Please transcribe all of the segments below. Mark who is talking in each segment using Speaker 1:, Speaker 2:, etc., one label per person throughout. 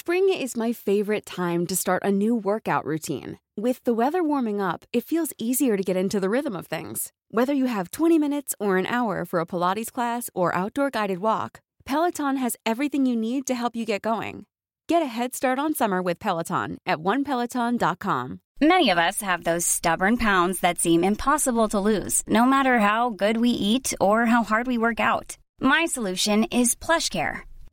Speaker 1: Spring is my favorite time to start a new workout routine. With the weather warming up, it feels easier to get into the rhythm of things. Whether you have 20 minutes or an hour for a Pilates class or outdoor guided walk, Peloton has everything you need to help you get going. Get a head start on summer with Peloton at onepeloton.com.
Speaker 2: Many of us have those stubborn pounds that seem impossible to lose, no matter how good we eat or how hard we work out. My solution is PlushCare.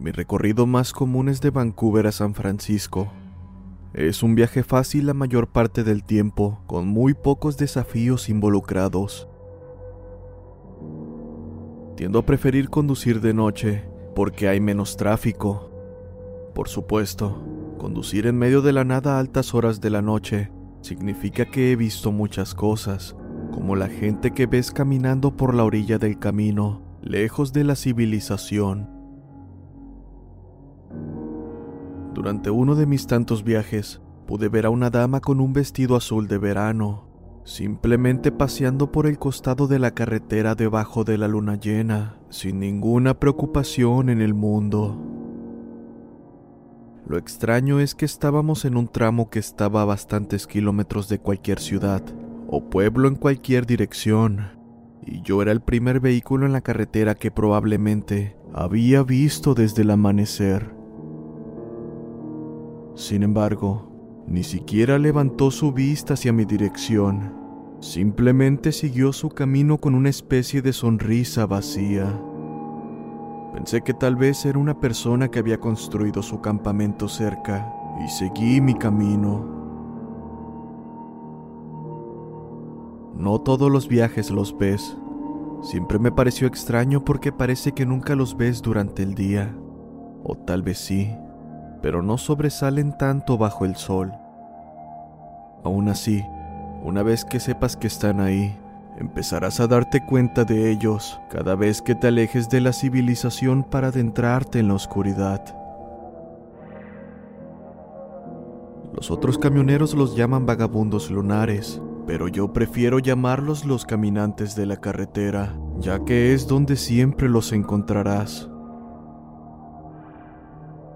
Speaker 3: Mi recorrido más común es de Vancouver a San Francisco. Es un viaje fácil la mayor parte del tiempo, con muy pocos desafíos involucrados. Tiendo a preferir conducir de noche porque hay menos tráfico. Por supuesto, conducir en medio de la nada a altas horas de la noche significa que he visto muchas cosas, como la gente que ves caminando por la orilla del camino, lejos de la civilización. Durante uno de mis tantos viajes, pude ver a una dama con un vestido azul de verano, simplemente paseando por el costado de la carretera debajo de la luna llena, sin ninguna preocupación en el mundo. Lo extraño es que estábamos en un tramo que estaba a bastantes kilómetros de cualquier ciudad o pueblo en cualquier dirección, y yo era el primer vehículo en la carretera que probablemente había visto desde el amanecer. Sin embargo, ni siquiera levantó su vista hacia mi dirección, simplemente siguió su camino con una especie de sonrisa vacía. Pensé que tal vez era una persona que había construido su campamento cerca y seguí mi camino. No todos los viajes los ves. Siempre me pareció extraño porque parece que nunca los ves durante el día. O tal vez sí, pero no sobresalen tanto bajo el sol. Aún así, una vez que sepas que están ahí, empezarás a darte cuenta de ellos cada vez que te alejes de la civilización para adentrarte en la oscuridad. Los otros camioneros los llaman vagabundos lunares, pero yo prefiero llamarlos los caminantes de la carretera, ya que es donde siempre los encontrarás.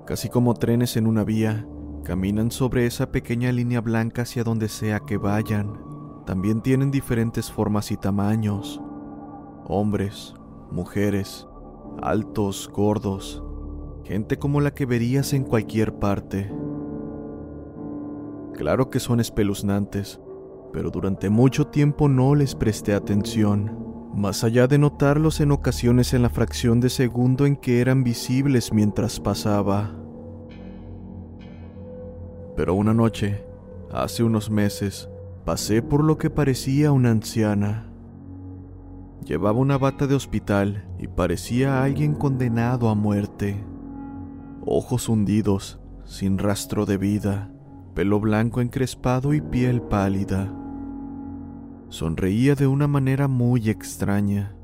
Speaker 3: Casi como trenes en una vía, caminan sobre esa pequeña línea blanca hacia donde sea que vayan. También tienen diferentes formas y tamaños. Hombres, mujeres, altos, gordos, gente como la que verías en cualquier parte. Claro que son espeluznantes, pero durante mucho tiempo no les presté atención, más allá de notarlos en ocasiones en la fracción de segundo en que eran visibles mientras pasaba. Pero una noche, hace unos meses, pasé por lo que parecía una anciana. Llevaba una bata de hospital y parecía alguien condenado a muerte. Ojos hundidos, sin rastro de vida, pelo blanco encrespado y piel pálida. Sonreía de una manera muy extraña.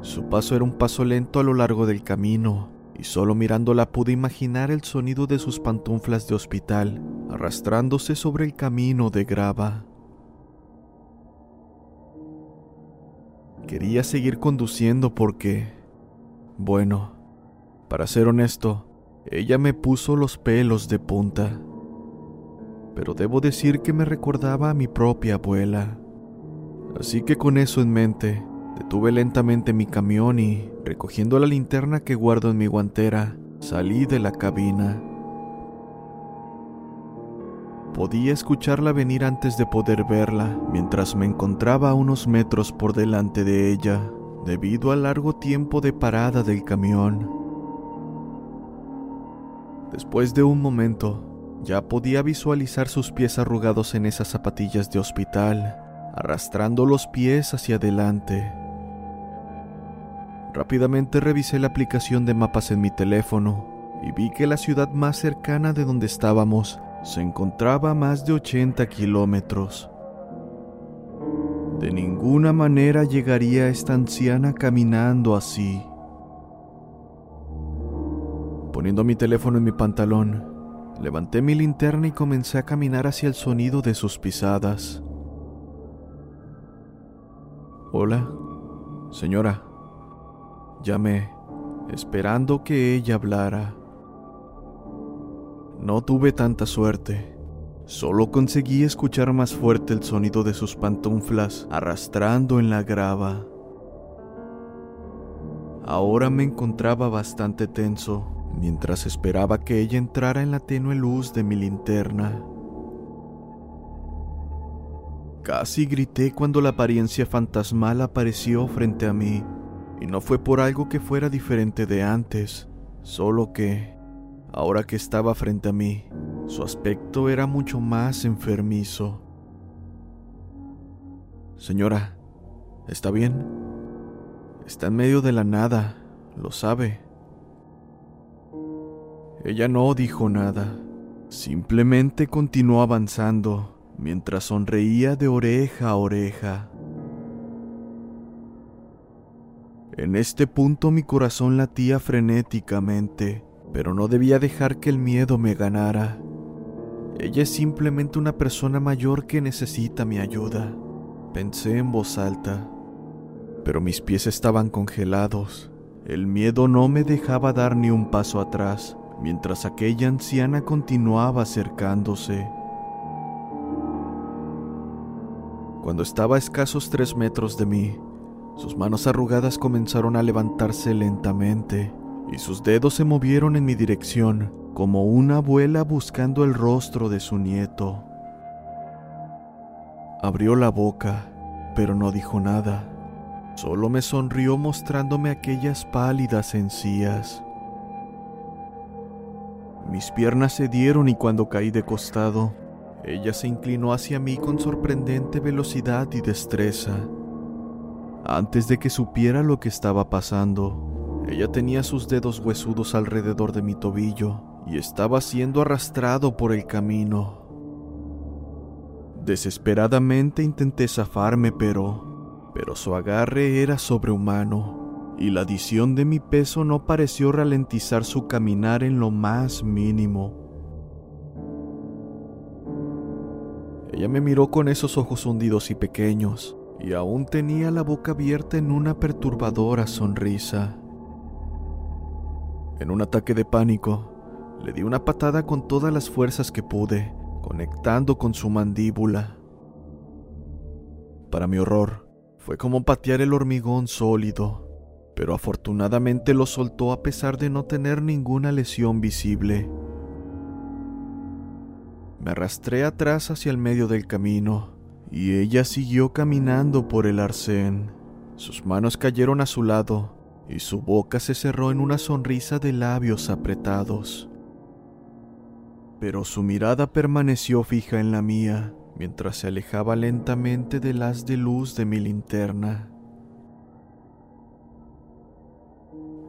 Speaker 3: Su paso era un paso lento a lo largo del camino, y solo mirándola pude imaginar el sonido de sus pantuflas de hospital arrastrándose sobre el camino de grava. Quería seguir conduciendo porque, bueno, para ser honesto, ella me puso los pelos de punta. Pero debo decir que me recordaba a mi propia abuela. Así que con eso en mente, Detuve lentamente mi camión y, recogiendo la linterna que guardo en mi guantera, salí de la cabina. Podía escucharla venir antes de poder verla, mientras me encontraba a unos metros por delante de ella, debido al largo tiempo de parada del camión. Después de un momento, ya podía visualizar sus pies arrugados en esas zapatillas de hospital, arrastrando los pies hacia adelante. Rápidamente revisé la aplicación de mapas en mi teléfono y vi que la ciudad más cercana de donde estábamos se encontraba a más de 80 kilómetros. De ninguna manera llegaría esta anciana caminando así. Poniendo mi teléfono en mi pantalón, levanté mi linterna y comencé a caminar hacia el sonido de sus pisadas. Hola, señora. Llamé, esperando que ella hablara. No tuve tanta suerte. Solo conseguí escuchar más fuerte el sonido de sus pantuflas arrastrando en la grava. Ahora me encontraba bastante tenso mientras esperaba que ella entrara en la tenue luz de mi linterna. Casi grité cuando la apariencia fantasmal apareció frente a mí, y no fue por algo que fuera diferente de antes, solo que, ahora que estaba frente a mí, su aspecto era mucho más enfermizo. Señora, ¿está bien? Está en medio de la nada, lo sabe. Ella no dijo nada, simplemente continuó avanzando mientras sonreía de oreja a oreja. En este punto mi corazón latía frenéticamente, pero no debía dejar que el miedo me ganara. Ella es simplemente una persona mayor que necesita mi ayuda, pensé en voz alta, pero mis pies estaban congelados. El miedo no me dejaba dar ni un paso atrás, mientras aquella anciana continuaba acercándose. Cuando estaba a escasos tres metros de mí, sus manos arrugadas comenzaron a levantarse lentamente y sus dedos se movieron en mi dirección como una abuela buscando el rostro de su nieto. Abrió la boca, pero no dijo nada. Solo me sonrió mostrándome aquellas pálidas encías. Mis piernas se dieron y cuando caí de costado, ella se inclinó hacia mí con sorprendente velocidad y destreza. Antes de que supiera lo que estaba pasando, ella tenía sus dedos huesudos alrededor de mi tobillo y estaba siendo arrastrado por el camino. Desesperadamente intenté zafarme, pero pero su agarre era sobrehumano y la adición de mi peso no pareció ralentizar su caminar en lo más mínimo. Ella me miró con esos ojos hundidos y pequeños, y aún tenía la boca abierta en una perturbadora sonrisa. En un ataque de pánico, le di una patada con todas las fuerzas que pude, conectando con su mandíbula. Para mi horror, fue como patear el hormigón sólido, pero afortunadamente lo soltó a pesar de no tener ninguna lesión visible. Me arrastré atrás hacia el medio del camino, y ella siguió caminando por el arcén. Sus manos cayeron a su lado, y su boca se cerró en una sonrisa de labios apretados. Pero su mirada permaneció fija en la mía, mientras se alejaba lentamente del haz de luz de mi linterna.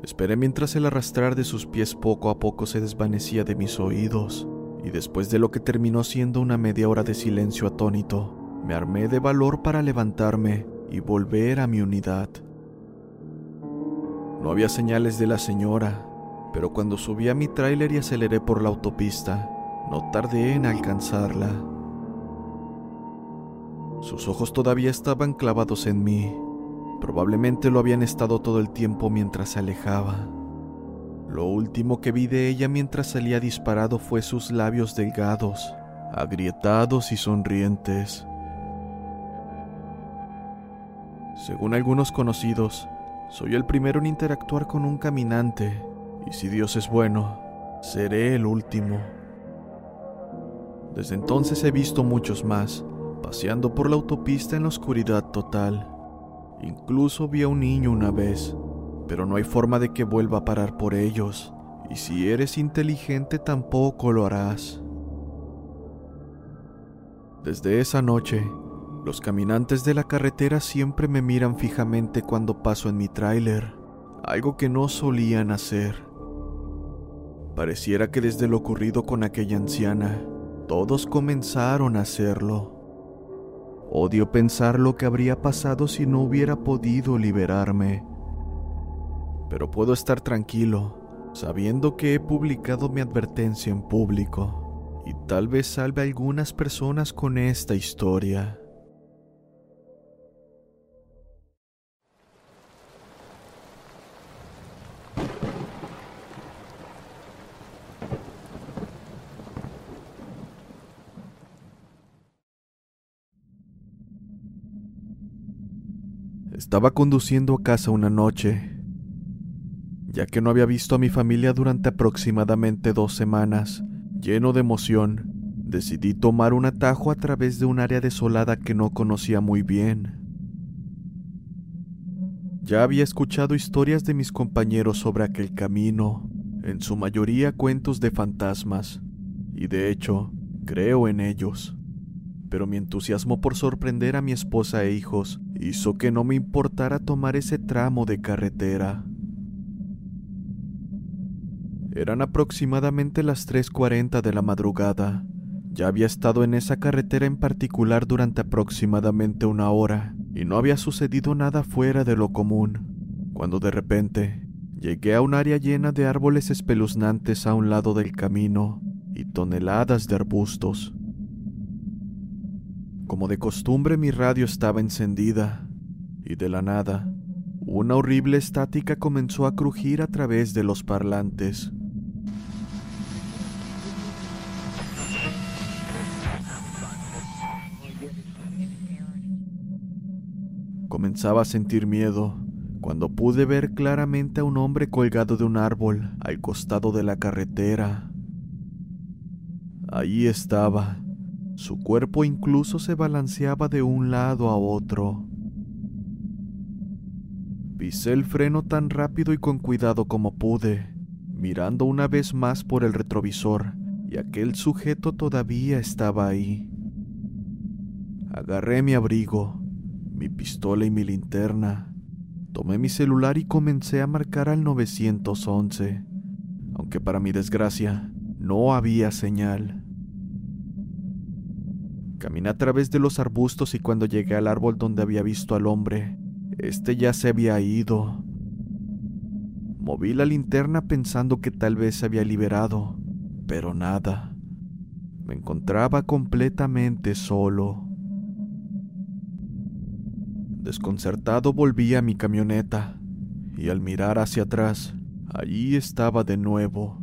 Speaker 3: Esperé mientras el arrastrar de sus pies poco a poco se desvanecía de mis oídos, y después de lo que terminó siendo una media hora de silencio atónito, me armé de valor para levantarme y volver a mi unidad. No había señales de la señora, pero cuando subí a mi tráiler y aceleré por la autopista, no tardé en alcanzarla. Sus ojos todavía estaban clavados en mí. Probablemente lo habían estado todo el tiempo mientras se alejaba. Lo último que vi de ella mientras salía disparado fue sus labios delgados, agrietados y sonrientes. Según algunos conocidos, soy el primero en interactuar con un caminante, y si Dios es bueno, seré el último. Desde entonces he visto muchos más, paseando por la autopista en la oscuridad total. Incluso vi a un niño una vez, pero no hay forma de que vuelva a parar por ellos, y si eres inteligente tampoco lo harás. Desde esa noche, los caminantes de la carretera siempre me miran fijamente cuando paso en mi tráiler, algo que no solían hacer. Pareciera que desde lo ocurrido con aquella anciana, todos comenzaron a hacerlo. Odio pensar lo que habría pasado si no hubiera podido liberarme. Pero puedo estar tranquilo, sabiendo que he publicado mi advertencia en público, y tal vez salve a algunas personas con esta historia. Estaba conduciendo a casa una noche, ya que no había visto a mi familia durante aproximadamente dos semanas. Lleno de emoción, decidí tomar un atajo a través de un área desolada que no conocía muy bien. Ya había escuchado historias de mis compañeros sobre aquel camino, en su mayoría cuentos de fantasmas, y de hecho, creo en ellos pero mi entusiasmo por sorprender a mi esposa e hijos hizo que no me importara tomar ese tramo de carretera. Eran aproximadamente las 3.40 de la madrugada. Ya había estado en esa carretera en particular durante aproximadamente una hora y no había sucedido nada fuera de lo común, cuando de repente llegué a un área llena de árboles espeluznantes a un lado del camino y toneladas de arbustos. Como de costumbre mi radio estaba encendida, y de la nada, una horrible estática comenzó a crujir a través de los parlantes. Comenzaba a sentir miedo cuando pude ver claramente a un hombre colgado de un árbol al costado de la carretera. Ahí estaba, su cuerpo incluso se balanceaba de un lado a otro. Pisé el freno tan rápido y con cuidado como pude, mirando una vez más por el retrovisor, y aquel sujeto todavía estaba ahí. Agarré mi abrigo, mi pistola y mi linterna. Tomé mi celular y comencé a marcar al 911, aunque para mi desgracia no había señal. Caminé a través de los arbustos y cuando llegué al árbol donde había visto al hombre, este ya se había ido. Moví la linterna pensando que tal vez se había liberado, pero nada. Me encontraba completamente solo. Desconcertado volví a mi camioneta y al mirar hacia atrás, allí estaba de nuevo,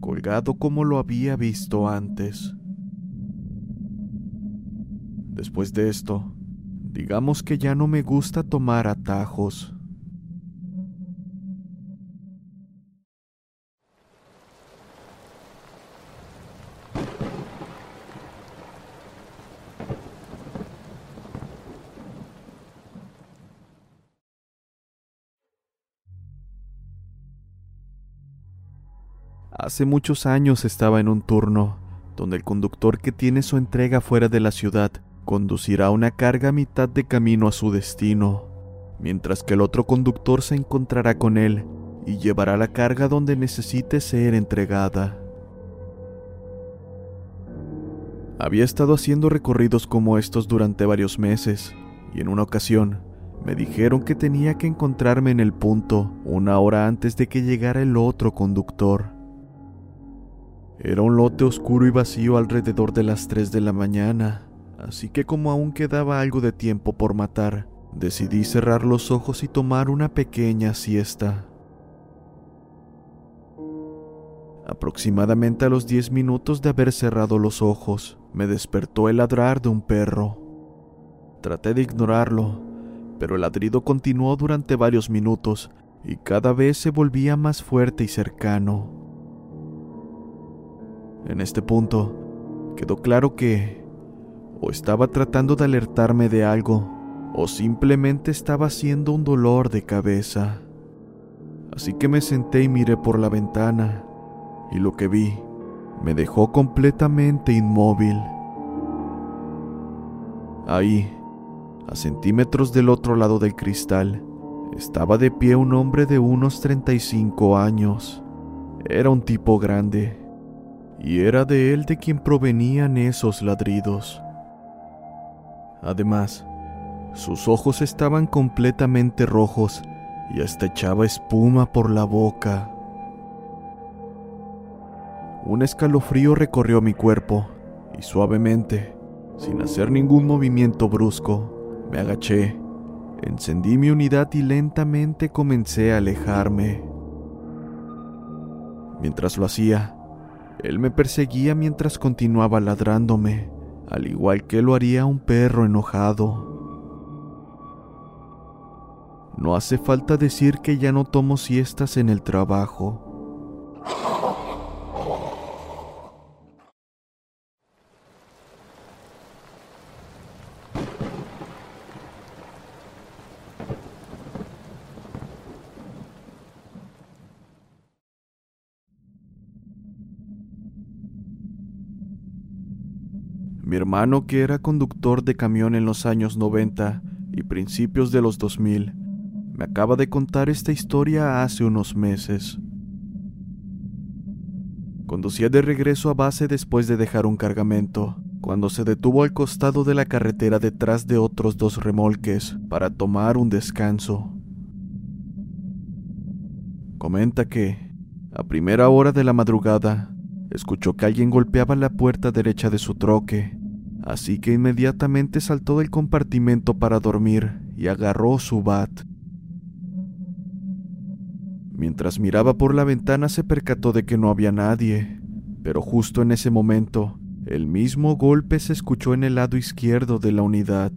Speaker 3: colgado como lo había visto antes. Después de esto, digamos que ya no me gusta tomar atajos. Hace muchos años estaba en un turno donde el conductor que tiene su entrega fuera de la ciudad conducirá una carga a mitad de camino a su destino, mientras que el otro conductor se encontrará con él y llevará la carga donde necesite ser entregada. Había estado haciendo recorridos como estos durante varios meses, y en una ocasión me dijeron que tenía que encontrarme en el punto una hora antes de que llegara el otro conductor. Era un lote oscuro y vacío alrededor de las 3 de la mañana, así que como aún quedaba algo de tiempo por matar, decidí cerrar los ojos y tomar una pequeña siesta. Aproximadamente a los 10 minutos de haber cerrado los ojos, me despertó el ladrar de un perro. Traté de ignorarlo, pero el ladrido continuó durante varios minutos y cada vez se volvía más fuerte y cercano. En este punto, quedó claro que o estaba tratando de alertarme de algo, o simplemente estaba haciendo un dolor de cabeza. Así que me senté y miré por la ventana, y lo que vi me dejó completamente inmóvil. Ahí, a centímetros del otro lado del cristal, estaba de pie un hombre de unos 35 años. Era un tipo grande, y era de él de quien provenían esos ladridos. Además, sus ojos estaban completamente rojos y hasta echaba espuma por la boca. Un escalofrío recorrió mi cuerpo y suavemente, sin hacer ningún movimiento brusco, me agaché, encendí mi unidad y lentamente comencé a alejarme. Mientras lo hacía, él me perseguía mientras continuaba ladrándome, al igual que lo haría un perro enojado. No hace falta decir que ya no tomo siestas en el trabajo. Mi hermano, que era conductor de camión en los años 90 y principios de los 2000, me acaba de contar esta historia hace unos meses. Conducía de regreso a base después de dejar un cargamento, cuando se detuvo al costado de la carretera detrás de otros dos remolques para tomar un descanso. Comenta que, a primera hora de la madrugada, escuchó que alguien golpeaba la puerta derecha de su troque, así que inmediatamente saltó del compartimento para dormir y agarró su bat. Mientras miraba por la ventana se percató de que no había nadie, pero justo en ese momento, el mismo golpe se escuchó en el lado izquierdo de la unidad.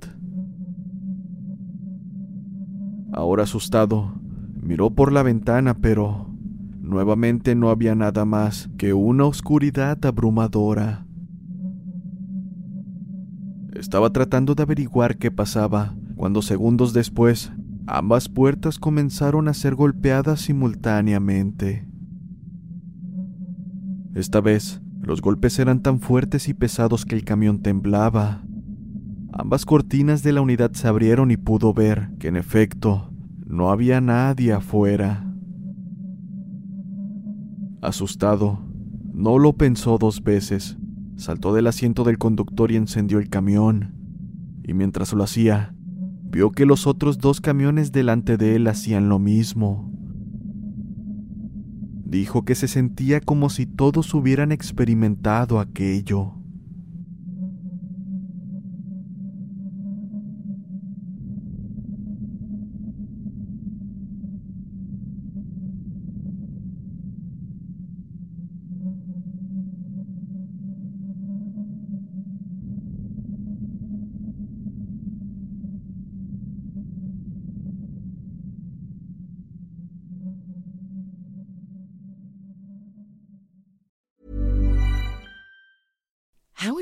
Speaker 3: Ahora asustado, miró por la ventana, pero Nuevamente no había nada más que una oscuridad abrumadora. Estaba tratando de averiguar qué pasaba, cuando segundos después, ambas puertas comenzaron a ser golpeadas simultáneamente. Esta vez, los golpes eran tan fuertes y pesados que el camión temblaba. Ambas cortinas de la unidad se abrieron y pudo ver que en efecto no había nadie afuera. Asustado, no lo pensó dos veces. Saltó del asiento del conductor y encendió el camión. Y mientras lo hacía, vio que los otros dos camiones delante de él hacían lo mismo. Dijo que se sentía como si todos hubieran experimentado aquello.